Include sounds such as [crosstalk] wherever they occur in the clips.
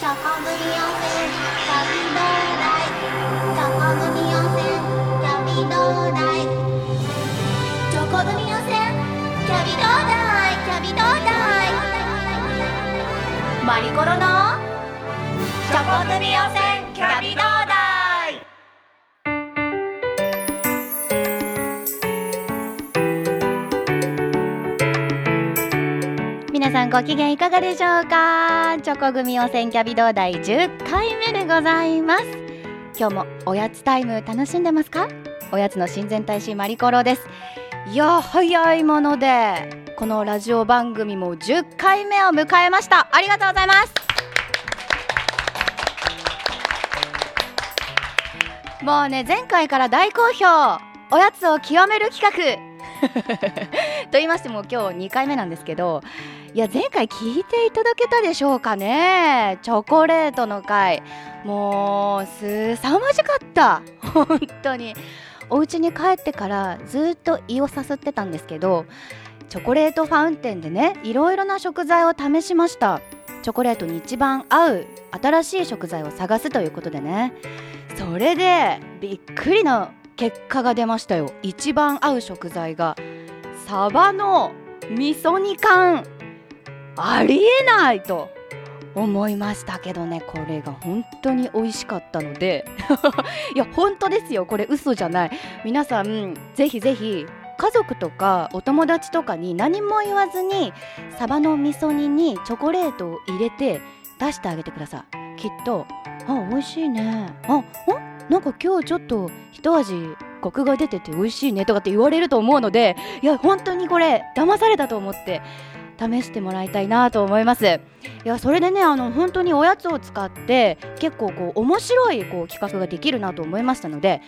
チョコグミ温泉キャビどうだいチョコグミ温泉キャビどうだいチョコグミ温泉キャビどうだいキャビどうだいマリコロのチョコグミ温泉さんご機嫌いかがでしょうか？チョコ組汚染キャビ同第10回目でございます。今日もおやつタイム楽しんでますか？おやつの親善大使マリコロです。いや早いものでこのラジオ番組も10回目を迎えました。ありがとうございます。もうね前回から大好評。おやつを極める企画。[laughs] と言いましても今日2回目なんですけどいや前回聞いていただけたでしょうかね。チョコレートの回。もうすさまじかった。[laughs] 本当に。お家に帰ってからずっと胃をさすってたんですけどチョコレートファウンテンでねいろいろな食材を試しました。チョコレートに一番合う新しい食材を探すということでね。それでびっくりな結果が出ましたよ。一番合う食材がサバの味噌煮缶。ありえないと思いましたけどね。これが本当に美味しかったので。[laughs] いや本当ですよ。これ嘘じゃない。皆さんぜひぜひ家族とかお友達とかに何も言わずにサバの味噌煮にチョコレートを入れて出してあげてください。きっと。あ美味しいね。あんなんか今日ちょっと一味コクが出てて美味しいねとかって言われると思うのでいや本当にこれ騙されたと思って。試してもらいたいなと思います。いやそれでねあの本当におやつを使って結構こう面白いこう企画ができるなと思いましたので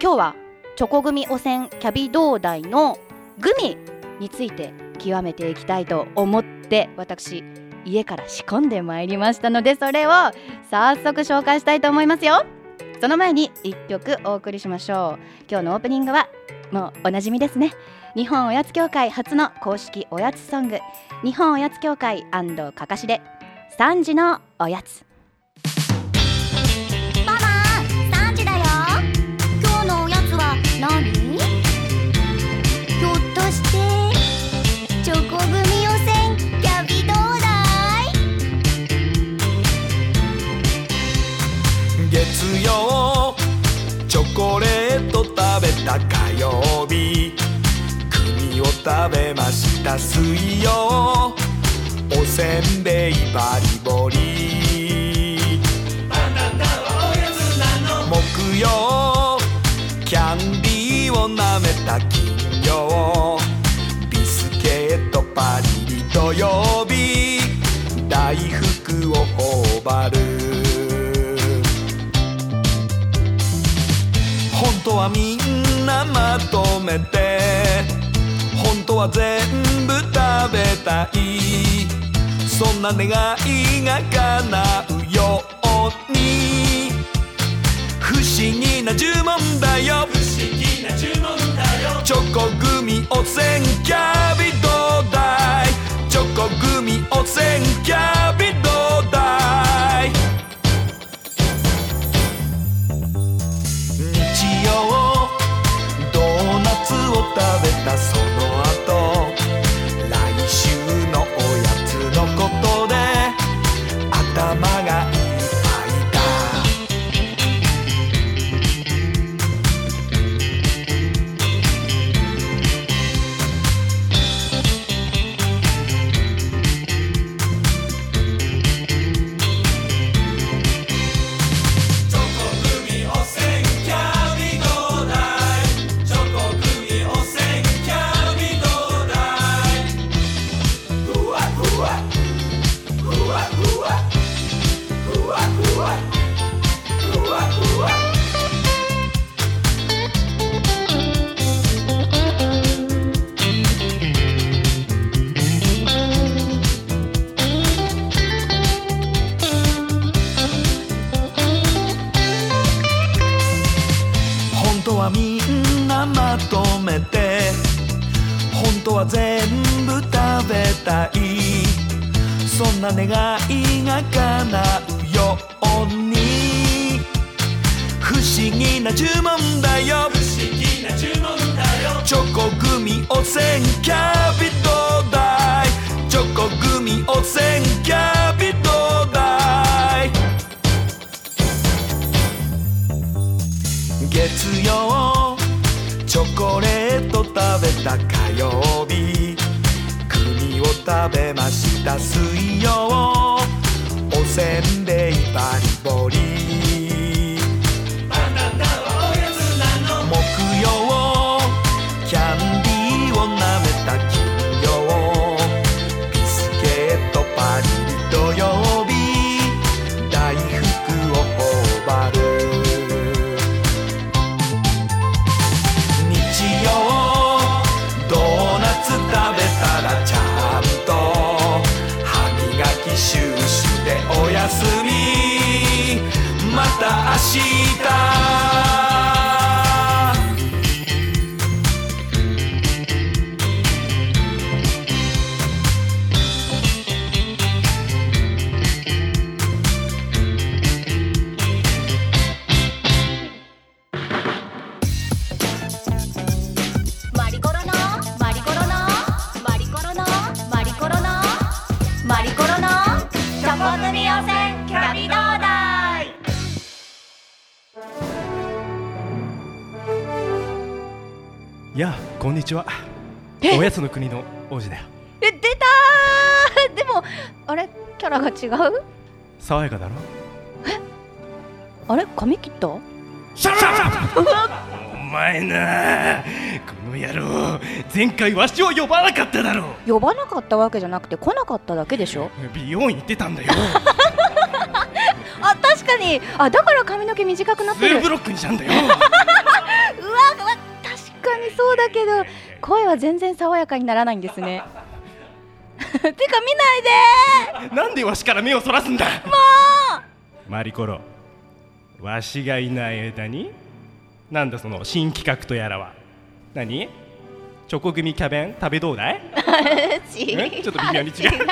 今日はチョコグミ汚染キャビ同大のグミについて極めていきたいと思って私家から仕込んでまいりましたのでそれを早速紹介したいと思いますよ。その前に1曲お送りしましょう。今日のオープニングはもうおなじみですね。日本おやつ協会初の公式おやつソング。日本おやつ協会かかしで3時のおやつ。ト食べた火曜日栗を食べました水曜おせんべいバリボリバナナはおやつなの木曜キャンディーを舐めた金曜ビスケットパリリ土曜日大福を頬張るはみんなまとめて。本当は全部食べたい。そんな願いが叶うように。不思議な呪文だよ。不思議な呪文だよ。チョコグミ汚染キャビどうだいチョコグミ汚染キャビど当は全部食べたい。そんな願いが叶うように。不思議な呪文だよ。不思議な呪文だよ。チョコグミ汚染キャビトダイチョコグミ汚染キャビトダイ月曜チョコレート食べた火曜日国を食べました水曜。おせんべいバリボリ。また明日ちは。え？おやつの国の王子だよ。え出たー！でもあれ？キャラが違う？爽やかだろ？あれ？髪切った？シャお前なこの野郎前回わしを呼ばなかっただろ呼ばなかったわけじゃなくて来なかっただけでしょ？美容院行ってたんだよ。[laughs] あ確かに！あだから髪の毛短くなってる。ブロックにしたんだよ。[laughs] うわうわ確かにそうだけど声は全然爽やかにならないんですね。[laughs] てか見ないでなんでわしから目をそらすんだ。もう。マリコロわしがいない間になんだその新企画とやらは。何？チョコ組キャベン？食べどうだいちょっと微妙に違う。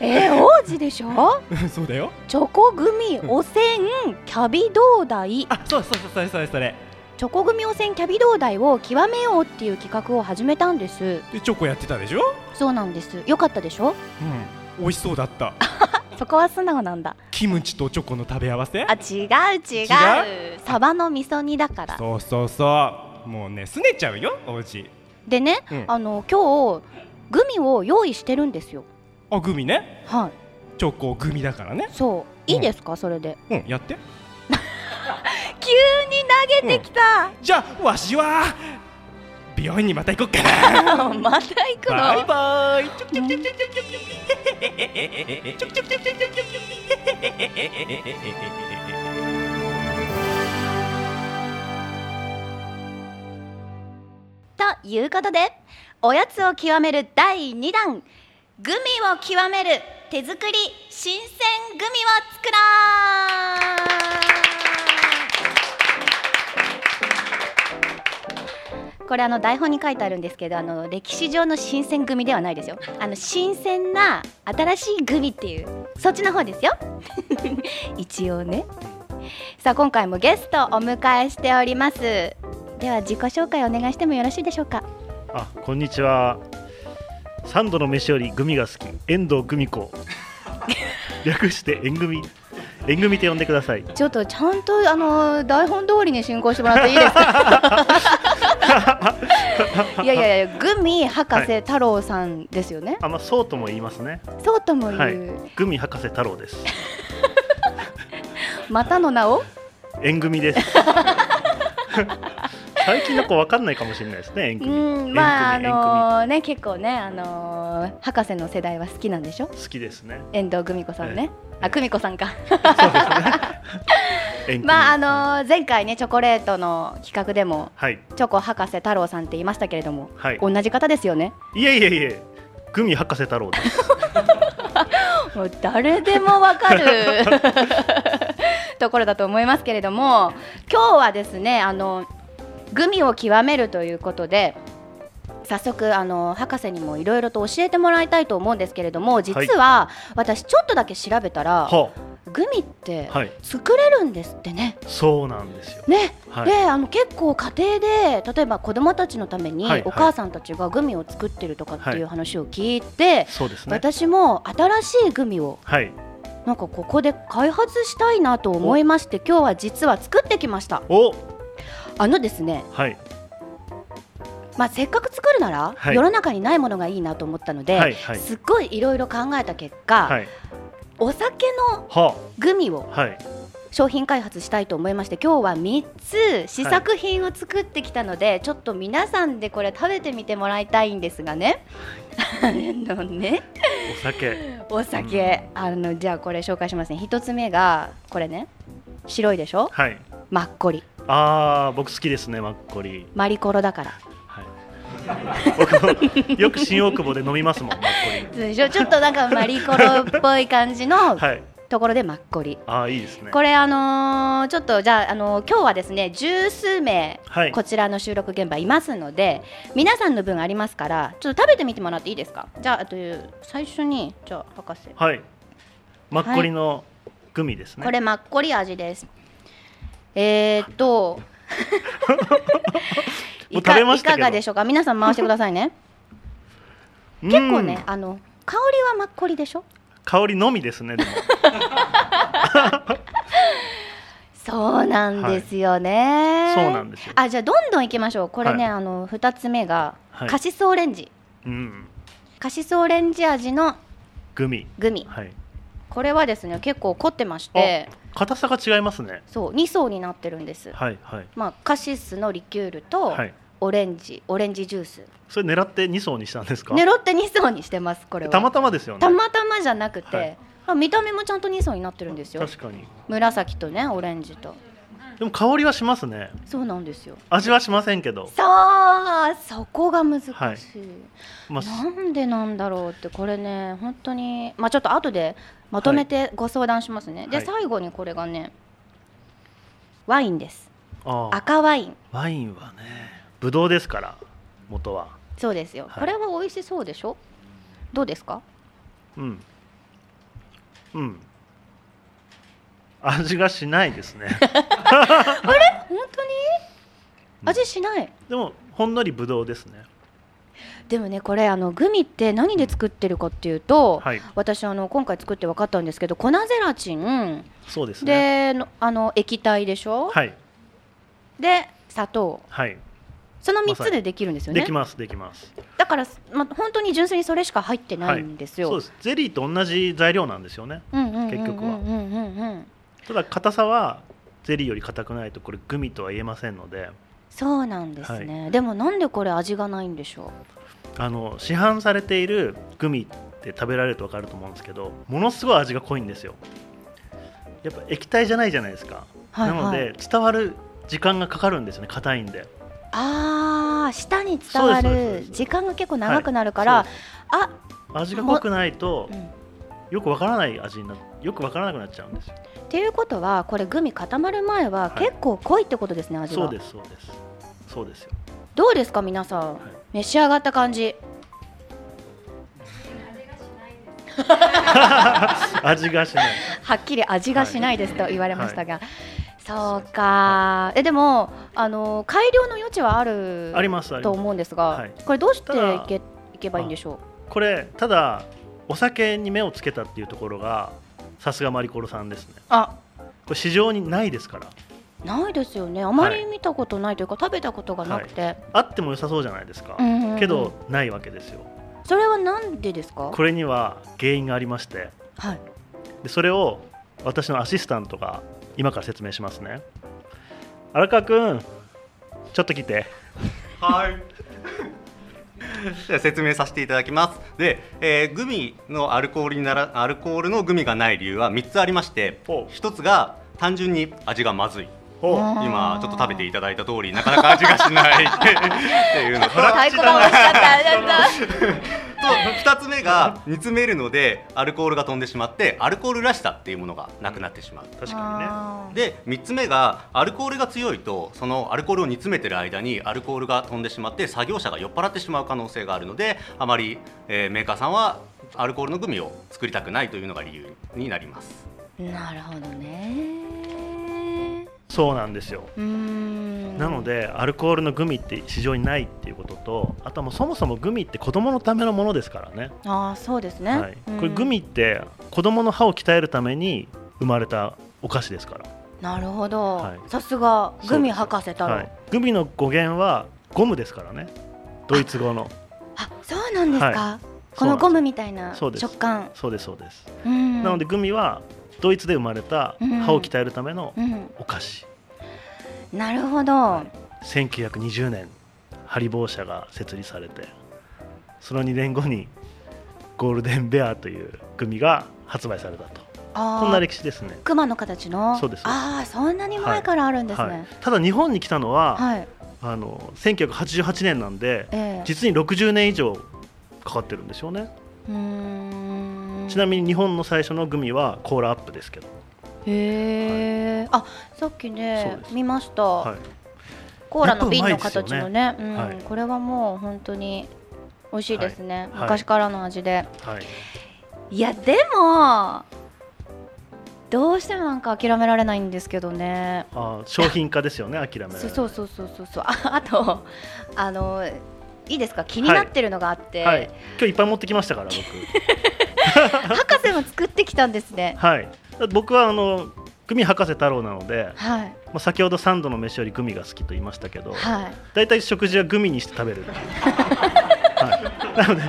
[laughs] えー、王子でしょ？[laughs] そうだよ。チョコ組汚染キャビどうだい？あそうそうそうそれそれそれチョコ組汚染キャビどうだいを極めようっていう企画を始めたんです。でチョコやってたでしょ？そうなんです。よかったでしょ？うん。美味しそうだった。[laughs] そこは素直なんだ。キムチとチョコの食べ合わせ？あ違う違う。サバの味噌煮だから。そうそうそう。もうねすねちゃうよおうちでね、うん。あの今日グミを用意してるんですよ。あグミね。はい。チョコグミだからね。そう。いいですか、それで。うんやって急に投げてきた、じゃあわしは美容院にまた行こっか。な [laughs] また行くの？バイバイ。チョキチョキチョキチョキチョキチョキチョキチョキチョキチョキチョキということでおやつを極める第2弾。グミを極める手作り新鮮グミを作ろうこれあの台本に書いてあるんですけどあの歴史上の新鮮グミではないですよあの新鮮な新しいグミっていうそっちの方ですよ [laughs] 一応ねさあ今回もゲストをお迎えしておりますでは自己紹介お願いしてもよろしいでしょうか？あ、こんにちは。三度の飯よりグミが好き、遠藤グミ子。[laughs] 略して縁組。縁組って呼んでください。ちょっとちゃんとあの台本通りに進行してもらっていいですか？[laughs] [laughs] いやいやいやグミ博士太郎さんですよね、あ、まあ、そうとも言いますね。そうとも言う、はいグミ博士太郎です。[laughs] またの名を？縁組です。[laughs] 最近の子わかんないかもしれないですね。縁う組。んまああのね結構ねあのー博士の世代は好きなんでしょ？好きですね。遠藤久美子さんね、はいあ久美子さんか [laughs] まああのー前回ねチョコレートの企画でもはい。チョコ博士太郎さんって言いましたけれども、はい。同じ方ですよね？いえいえいえ。グミ博士太郎です。[laughs] もう誰でもわかる [laughs] ところだと思いますけれども今日はですねあのグミを極めるということで早速あの博士にもいろいろと教えてもらいたいと思うんですけれども実は、私ちょっとだけ調べたらはグミってはい。作れるんですってね。そうなんですよ。ね、はい。であの結構家庭で例えば子供たちのためにはい。お母さんたちがグミを作ってるとかっていうはい。話を聞いて、そうですね。私も新しいグミをはい。なんかここで開発したいなと思いまして今日は実は作ってきました。おあのですね、はい。まあ、せっかく作るなら、はい。世の中にないものがいいなと思ったので、はいはい。すっごいいろいろ考えた結果、はい。お酒のはグミを商品開発したいと思いまして今日は3つ試作品を作ってきたので、ちょっと皆さんでこれ食べてみてもらいたいんですがね。あのねお酒。お酒、あのじゃあこれ紹介しますね。一つ目がこれね。白いでしょ？はい。マッコリああ僕好きですねマッコリ。マリコロだから。はい。僕もよく新大久保で飲みますもんマッコでしょ？ちょっとなんかマリコロっぽい感じのリはい。ところでマッコリ。ああいいですね。これあのーちょっとじゃあ、あのー今日はですね十数名はい。こちらの収録現場いますので皆さんの分ありますからちょっと食べてみてもらっていいですか？じゃああと最初にじゃあ博士。はい。マッコリのグミですね。これマッコリ味ですえー、っといか食べましたけど。いかがでしょうか？皆さん回してくださいね。うん。結構ねあの香りはマッコリでしょ？香りのみですね [laughs] そうなんですよね、そうなんですよ。あじゃあどんどんいきましょう。これね、はい。あの二つ目が、はい。カシスオレンジ。うん。カシスオレンジ味のグミ。グミ。はいこれはですね結構凝ってまして。硬さが違いますね。そう2層になってるんです、はいはい。まあ、カシスのリキュールとはい。オレンジオレンジジュース。それ狙って2層にしたんですか？狙って2層にしてますこれは。たまたまですよね。たまたまじゃなくて、はい。あ見た目もちゃんと2層になってるんですよ。確かに。紫とねオレンジとでも香りはしますね。そうなんですよ。味はしませんけど。さあそこが難しい、はい。まあなんでなんだろうってこれね本当にまあちょっと後でまとめてご相談しますね、ではい。最後にこれがねワインです。赤ワイン。ワインはねブドウですから元は。そうですよ、はい。これは美味しそうでしょ？どうですか？うん。うん味がしないですね。[laughs] 本当に？味しない、でもほんのりブドウですね。でもねこれあのグミって何で作ってるかっていうと、はい。私あの今回作って分かったんですけど粉ゼラチン。そうですね。でのあの液体でしょ、はい。で砂糖。はい。その3まさにつでできるんですよね？できますできます。だから、まあ、本当に純粋にそれしか入ってないんですよ、そうです。ゼリーと同じ材料なんですよね。うんうんうんうんうん結局はうんうん。うんただ硬さはゼリーより硬くないとこれグミとは言えませんのでそうなんですね、でもなんでこれ味がないんでしょあの市販されているグミって食べられると分かると思うんですけどものすごい味が濃いんですよ。やっぱ液体じゃないじゃないですか、はいはい。なので伝わる時間がかかるんですよね硬いんで。あー舌に伝わる時間が結構長くなるから、あ、味が濃くないとうん、っよくわからない味になよくわからなくなっちゃうんですよていうことはこれグミ固まる前ははい。結構濃いってことですね、味が。そうですそうですそうですよ。どうですか皆さん、い。召し上がった感じ。[laughs] 味がしない。はっきり味がしないですと言われましたが、そうか。えでもあの改良の余地はあるありますと思うんですが、はい。これどうしていけいけばいいんでしょこれただお酒に目をつけたっていうところがさすがマリコロさんですね。うあ。これ市場にないですから。ないですよね。あまり見たことないというか、食べたことがなくて、あっても良さそうじゃないですか、うんうんうん。けどないわけですよ。それはなんでですか？これには原因がありまして。はい。でそれを私のアシスタントが今から説明しますね。荒川君ちょっと来て。はい。じゃあ説明させていただきます。で、えーグミのアルコールにならアルコールのグミがない理由は3つありましてほ、う。1つが単純に味がまずい。今ちょっと食べていただいた通りなかなか味がしない。[laughs] っていうの太鼓が欲しかった2つ目が煮詰めるのでアルコールが飛んでしまってアルコールらしさっていうものがなくなってしまう。確かにね。で3つ目がアルコールが強いとそのアルコールを煮詰めてる間にアルコールが飛んでしまって作業者が酔っ払ってしまう可能性があるのであまり、えーメーカーさんはアルコールのグミを作りたくないというのが理由になります。なるほどねそうなんですよ。なのでアルコールのグミって市場にないっていうこととあとはもうそもそもグミって子供のためのものですからね、ああそうですね、はい、うん。これグミって子供の歯を鍛えるために生まれたお菓子ですから、なるほど、はい。さすがグミ博士太郎、はい、グミの語源はゴムですからね。ドイツ語の。あそうなんですか、はこのゴムみたいなそうです。食感そうですそうです、うん。なのでグミはドイツで生まれたうん。歯を鍛えるためのうん。お菓子、なるほど、1920年ハリボー社が設立されてその2年後にゴールデンベアというグミが発売されたと。こんな歴史ですね。熊の形の？そうです。ああそんなに前からあるんですはい。ね、ただ日本に来たのは、はい。あの1988年なんでええ。実に60年以上かかってるんですよね。うーんちなみに日本の最初のグミはコーラアップですけど、へえ、あさっきね見ました、はい、コーラの瓶の形のねうん。はい。これはもう本当に美味しいですね、はい。昔からの味で、はい、い、やでもどうしてもなんか諦められないんですけどね。あ商品化ですよね諦められない。[laughs] そうそうそうそうそう。ああとあのいいですか？気になってるのがあって、はい、今日いっぱい持ってきましたから僕 [laughs] 博士も作ってきたんですね。はい。僕はあのグミ博士太郎なので、はい。まあ、先ほど三度の飯よりグミが好きと言いましたけどはい。大体食事はグミにして食べる、はい、なので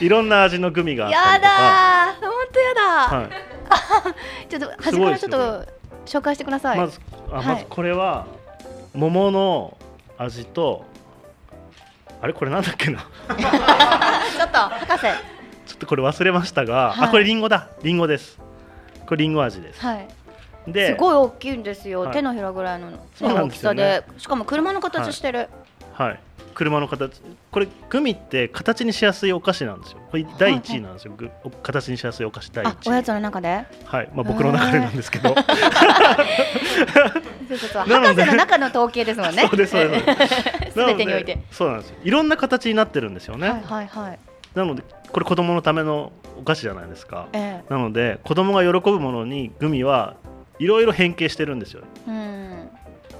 いろんな味のグミがあったやりとか。だー。本当やだ、はい。[laughs] ちょっとす端からちょっと紹介してください。まずあはい。まずこれは桃の味とあれこれなんだっけな？あ [laughs] ちょっと博士。ちょっとこれ忘れましたが、はい。あこれリンゴだ。リンゴです。これリンゴ味です。はい。ですごい大きいんですよ。はい。手のひらぐらいの、大きさでね。で、しかも車の形してる。はい。車の形。これグミって形にしやすいお菓子なんですよ。これ第1位なんですよ、ぐお形にしやすいお菓子第あ、おやつ1位の中で？はい。まあ僕の中でなんですけど。そうそうそう。なので博士の中の統計ですもんね。そうですそうです。[laughs] すべてにおいて。そうなんですよ。いろんな形になってるんですよね、はいはいはい。なのでこれ子供のためのお菓子じゃないですかえなので子供が喜ぶものにグミはいろいろ変形してるんですよ、え。うん。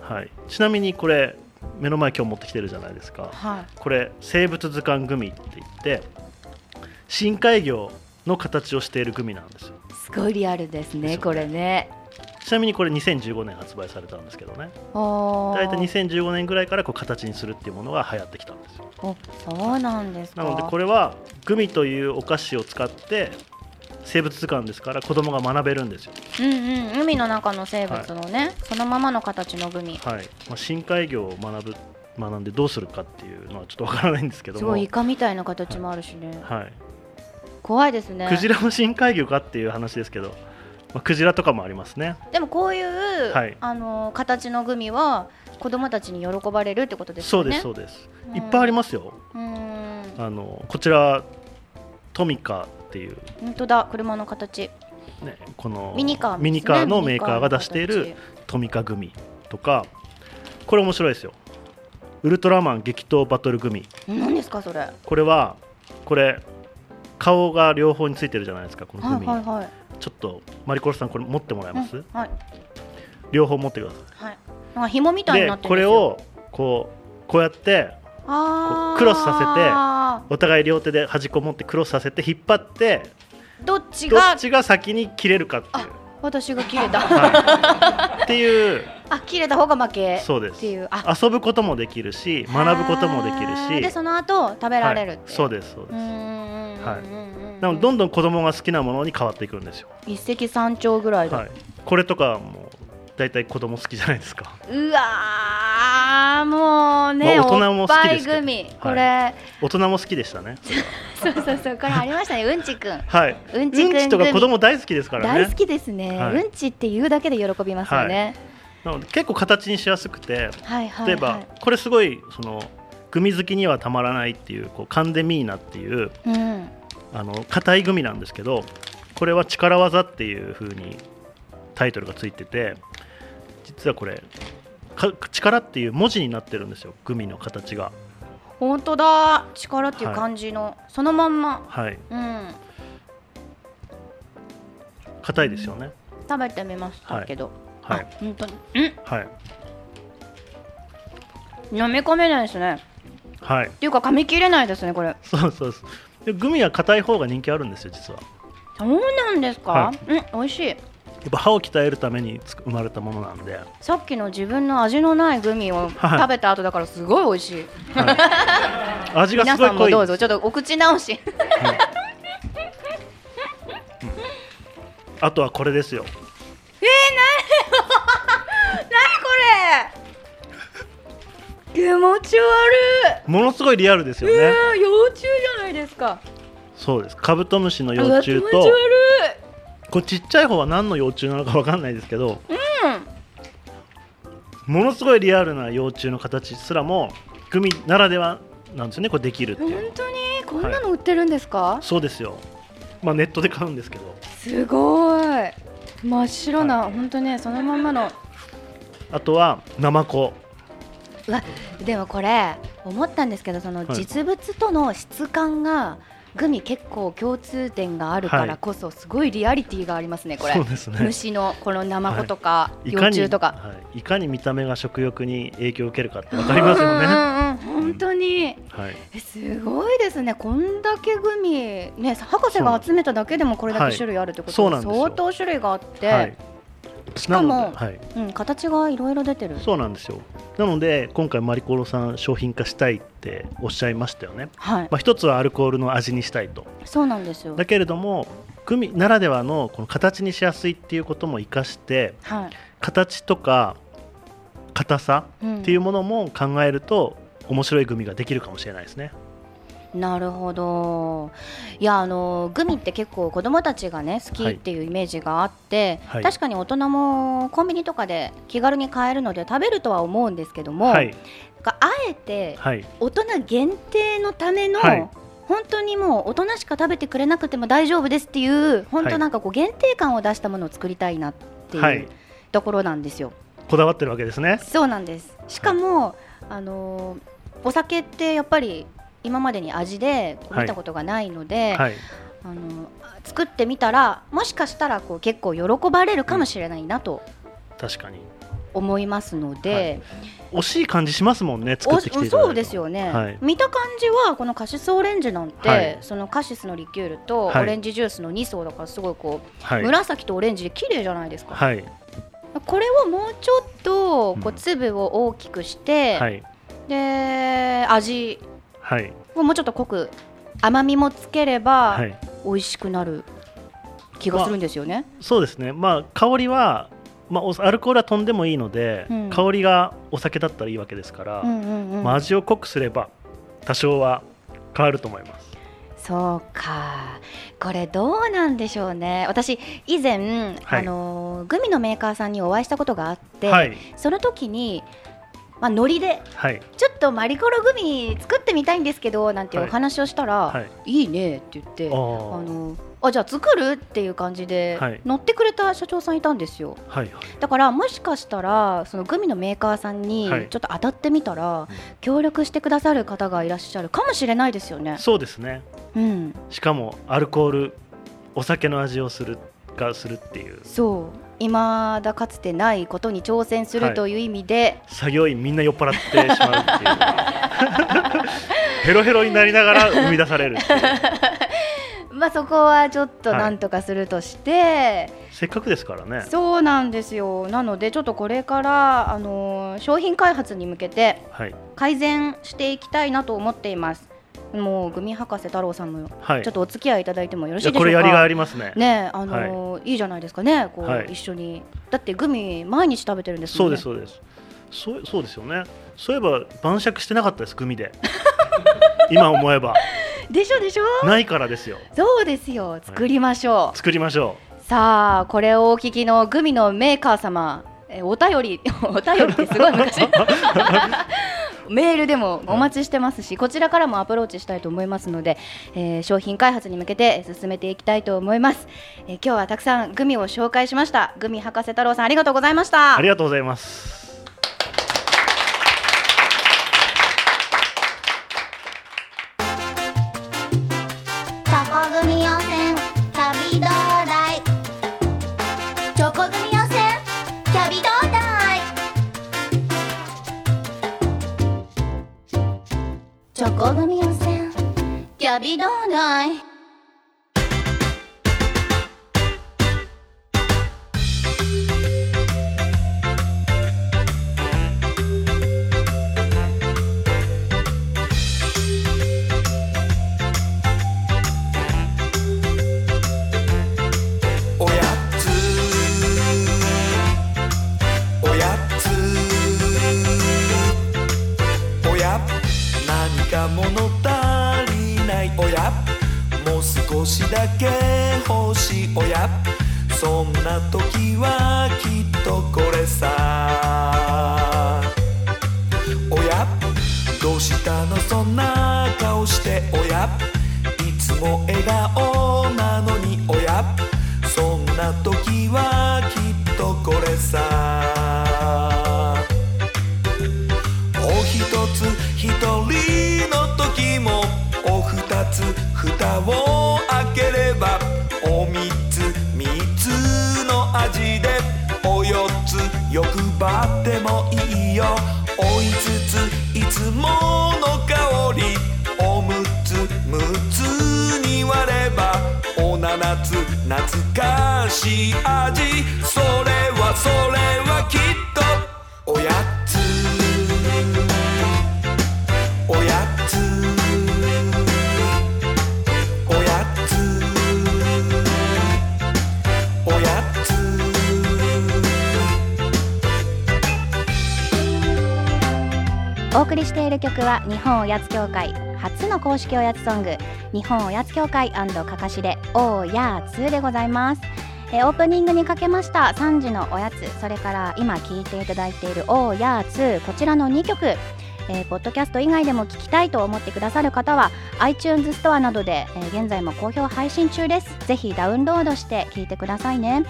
はい、ちなみにこれ目の前今日持ってきてるじゃないですかはい。これ生物図鑑グミって言って深海魚の形をしているグミなんですよすごいリアルですね。ねこれね。ちなみにこれ2015年発売されたんですけどね。大体2015年ぐらいからこう形にするっていうものが流行ってきたんですよ。お、そうなんですか。なのでこれはグミというお菓子を使って生物図鑑ですから子供が学べるんですよ。うんうん、海の中の生物のね、そのままの形のグミ。はい。まあ、深海魚を学ぶ学んでどうするかっていうのはちょっとわからないんですけども。すごいイカみたいな形もあるしね。はい、怖いですね。クジラも深海魚かっていう話ですけど、まあ、クジラとかもありますねでもこういう、はいあの形のグミは子供たちに喜ばれるってことですそうよね。ですそうですうんいっぱいありますよ。あのこちらトミカっていう、本当だ、車の形。ね、このミニカー、ミニカーのメーカーが出しているトミカグミとかこれ面白いですよウルトラマン激闘バトルグミ形。何ですかそれ。はこれはこれ顔が両方についてるじゃないですかこのグミ、いはいはい。ちょっとマリコロさんこれ持ってもらえます、うんはい両方持ってくださはい。なんか紐みたいになってるんですよ。これをこうこうやってクロスさお互い両手で端っこ持ってクロスさせて引っ張ってどっちどっがちが先に切れるかっていう私が切れた。はいっていうあ、切れた方が負け。そうです。っていう。あ、遊ぶこともできるし学ぶこともできるあーでしその後食べられる。はい、そうですそうです。はい。なのでどんどん子供が好きなものに変わっていくんですよ、一石三鳥ぐらいだ、はい、これとかも大体子供好きじゃないですか。うわーもうね、まあ大人も好きです組これ、大人も好きでしたね。[laughs] そうそうそうこれありましたね。うんちくん。はい。うんちくんとか子供大好きですからね。大好きですね、はい。うんちって言うだけで喜びますよね、なので結構形にしやすくてはい、はいはい。例えばこれすごいそのグミ好きにはたまらないっていうこうカンデミーナっていううん。あの硬いグミなんですけどこれは力技っていう風にタイトルがついてて実はこれか力っていう文字になってるんですよグミの形が。本当だ。力っていう感じの、そのまんま。はい。うん。硬いですよね。食べてみましたけど、はいあ本当に。うん。はい。飲み込めないですね。はい。っていうか噛み切れないですねこれ。そうそうですでグミは硬い方が人気あるんですよ実は。そうなんですか、はうん美味しい。やっぱ歯を鍛えるためにつく生まれたものなんで、さっきの自分の味のないグミをはい。食べた後だからすごい美味しい、はい、味が皆すごい濃い。さんもどうぞちょっとお口直し。あとはこれですよ。何持ち悪ものすごいリアルですよい、うね幼虫じゃないですか。そうです。カブトムシの幼虫と気持ち悪い。これちっちゃい方は何の幼虫なのかわかんないですけど、ものすごいリアルな幼虫の形すらもグミならではなんですよね。これできるって本いう。当にこんなの売ってるんですか、そうですよ。まあネットで買うんですけど。すごい。真っ白な、本当ねそのまんまの。あとはナマコうわでもこれ思ったんですけどそのはい。実物との質感がグミ結構共通点があるからこそすごいリアリティがありますねこれ、ね。虫のこのナマコとか、幼い。かに虫とか。はい、いかに見た目が食欲に影響を受けるかってわかりますよね、本当に。はい、えすごいですね。こんだけグミね博士が集めただけでもこれだけ種類あるってことそう。なんですよ。相当種類があって、はい、しかもはい、うん、形がいろいろ出てる。そうなんですよなので今回マリコロさん商品化したいっておっしゃいましたよね、はい。まあ、一つはアルコールの味にしたいと。そうなんですよ。だけれどもグミならではのこの形にしやすいっていうことも生かしてはい。形とか硬さうんっていうものも考えると面白いグミができるかもしれないですね。なるほど。いやあのグミって結構子供たちがね好きっていうイメージがあって、はい。確かに大人もコンビニとかで気軽に買えるので食べるとは思うんですけども、はい、があえてはい、大人限定のための、はい。本当にもう大人しか食べてくれなくても大丈夫ですっていう本当なんかこう限定感を出したものを作りたいなってはい。いうところなんですよ。こだわってるわけですね。そうなんです。しかも、あのーお酒ってやっぱり今までに味で見たことがないので、はい、あの作ってみたらもしかしたらこう結構喜ばれるかもしれないなと確かに。思いますので、惜しい感じしますもんね。作おってそうですよね、はい。見た感じはこのカシスオレンジなんて、はい。そのカシスのリキュールとはい。オレンジジュースの2層だからすごいこう、はい、紫とオレンジで綺麗じゃないですか、はい、これをもうちょっとこううん。粒を大きくして、はい、で味はい、をもうちょっと濃く甘みもつければはい。美味しくなる気がするんですよね。そうですね。まあ香りは。まあ、おアルコールは飛んでもいいので、うん香りがお酒だったらいいわけですから、うんうんうんまあ、味を濃くすれば多少は変わると思います。そうかこれどうなんでしょうね私以前、はいあのグミのメーカーさんにお会いしたことがあって、はい、その時に、まあ、ノリではい、ちょっとマリコログミ作ってみたいんですけどなんていうはいお話をしたら、はい。い、いねって言ってあのあじゃあ作るっていう感じで、はい。乗ってくれた社長さんいたんですよ。はい、だからもしかしたらそのグミのメーカーさんにはい。ちょっと当たってみたら、協力してくださる方がいらっしゃるかもしれないですよね。そうですね。うん、しかもアルコールお酒の味をするがするっていう。そう今だかつてないことに挑戦すはいるとい。う意味で、作業員みんな酔っ払ってしまうっていう。[laughs] ヘロヘロになりながら生み出される [laughs] まあそこはちょっとはいなんとかするとして、せっかくですからね。そうなんですよ。なのでちょっとこれからあのー商品開発に向けてはい。改善していきたいなと思っていますもうグミ博士太郎さんもはい。ちょっとお付き合いいただいてもよろしいいでしょうか？やこれやりがありますね。ねあのーい、いじゃないですかね。こう、はい。一緒に。だってグミ毎日食べてるんですもんね。そうですそうです。そうそうですよね。そういえば晩酌してなかったですグミで。[laughs] 今思えば。でしょでしょ？ないからですよ。そうですよ。作りましょう、作りましょさあこれをお聞きのグミのメーカー様えお便りお便りってすごい昔メールでもお待ちしてますし、こちらからもアプローチしたいと思いますので、えー商品開発に向けて進めていきたいと思います、えー今日はたくさんグミを紹介しました。グミ博士太郎さんありがとうございました。ありがとうございます。チョコ組み合わせキャビドーナイしい味それはそれはきっと。おやつ。おやつ。おやつ。おやつ。お送りしている曲は日本おやつ協会初の公式おやつソング日本おやつ協会かかしでおやつでございます。えーオープニングにかけました3時のおやつそれから今聴いていただいているおやつこちらの2曲えーポッドキャスト以外でも聞きたいと思ってくださる方は iTunes ストアなどで、えー現在も好評配信中です。ぜひダウンロードして聞いてくださいね。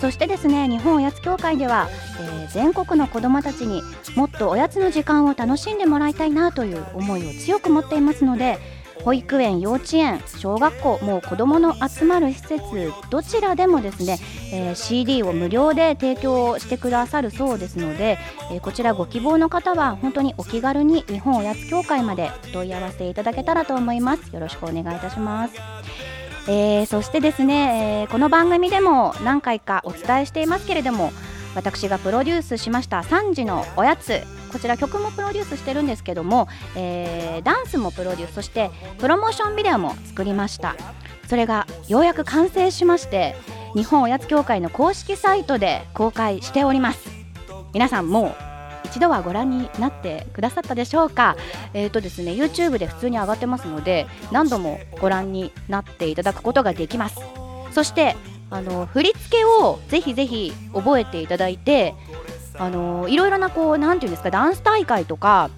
そしてですね日本おやつ協会では、えー全国の子どもたちにもっとおやつの時間を楽しんでもらいたいなという思いを強く持っていますので保育園幼稚園小学校もう子どもの集まる施設どちらでもですね、えー CD を無料で提供してくださるそうですので、えーこちらご希望の方は本当にお気軽に日本おやつ協会までお問い合わせいただけたらと思います。よろしくお願いいたします。えーそしてですね、えーこの番組でも何回かお伝えしていますけれども私がプロデュースしました3時のおやつ。こちら曲もプロデュースしてるんですけども、えーダンスもプロデュースそしてプロモーションビデオも作りました。それがようやく完成しまして日本おやつ協会の公式サイトで公開しております。皆さんもう一度はご覧になってくださったでしょうか。えーとですね YouTube で普通に上がってますので何度もご覧になっていただくことができます。そしてあの振り付けをぜひぜひ覚えていただいてあのいろいろなこうなんていうんですかダンス大会とか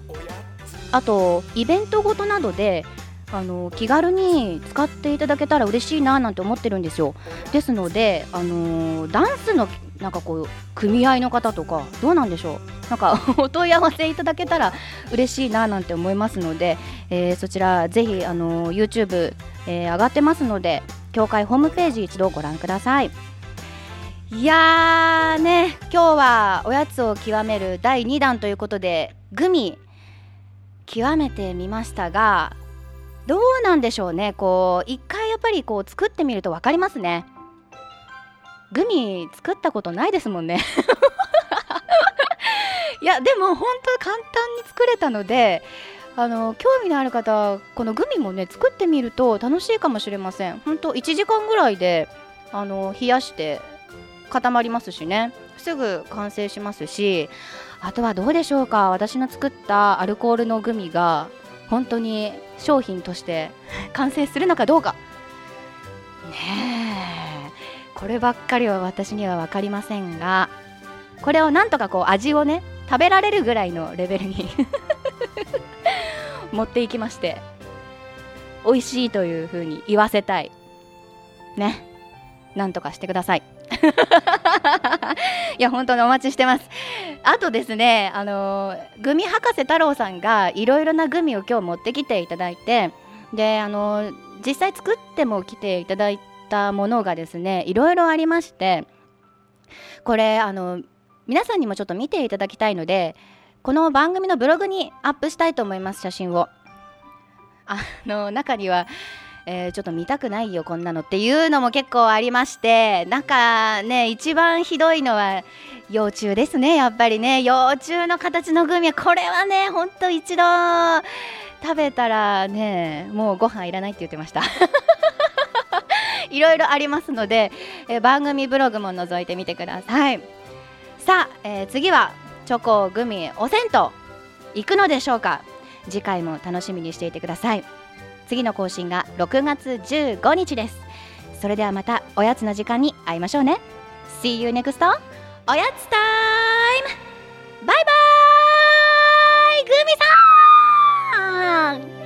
あとイベントごとなどであの気軽に使っていただけたら嬉しいななんて思ってるんですよ。ですのであのダンスのなんかこう組合の方とかどうなんでしょう。なんか [laughs] お問い合わせいただけたら嬉しいななんて思いますので、えーそちらぜひあの YouTube、えー上がってますので協会ホームページ一度ご覧ください。いやーね今日はおやつを極める第2弾ということでグミ極めてみましたがどうなんでしょうね。こう一回やっぱりこう作ってみると分かりますね。グミ作ったことないですもんね。[laughs] いやでも本当簡単に作れたのであの興味のある方このグミもね作ってみると楽しいかもしれません。本当1時間ぐらいであの冷やして固まりますしね。すぐ完成しますし。あとはどうでしょうか。私の作ったアルコールのグミが本当に商品として完成するのかどうか。ねえ。こればっかりは私には分かりませんがこれをなんとかこう味をね食べられるぐらいのレベルに。持っていきまして美味しいというふうに言わせたい。ね。なんとかしてください。[laughs] いや本当にお待ちしてます。あとですねあのグミ博士太郎さんがいろいろなグミを今日持ってきていただいてであの実際作っても来ていただいたものがですねいろいろありましてこれあの皆さんにもちょっと見ていただきたいのでこの番組のブログにアップしたいと思います写真を。あの中にはえー、ちょっと見たくないよこんなの。っていうのも結構ありましてなんかね一番ひどいのは幼虫ですねやっぱりね。幼虫の形のグミはこれはねほんと一度食べたらねもうご飯いらないって言ってました。[laughs] いろいろありますので、えー、番組ブログも覗いてみてください。さあ、えー、次はチョコグミおせんと行くのでしょうか？次回も楽しみにしていてください。次の更新が6月15日です。それではまたおやつの時間に会いましょうね。See you next おやつタイム。バイバイ。グミさん。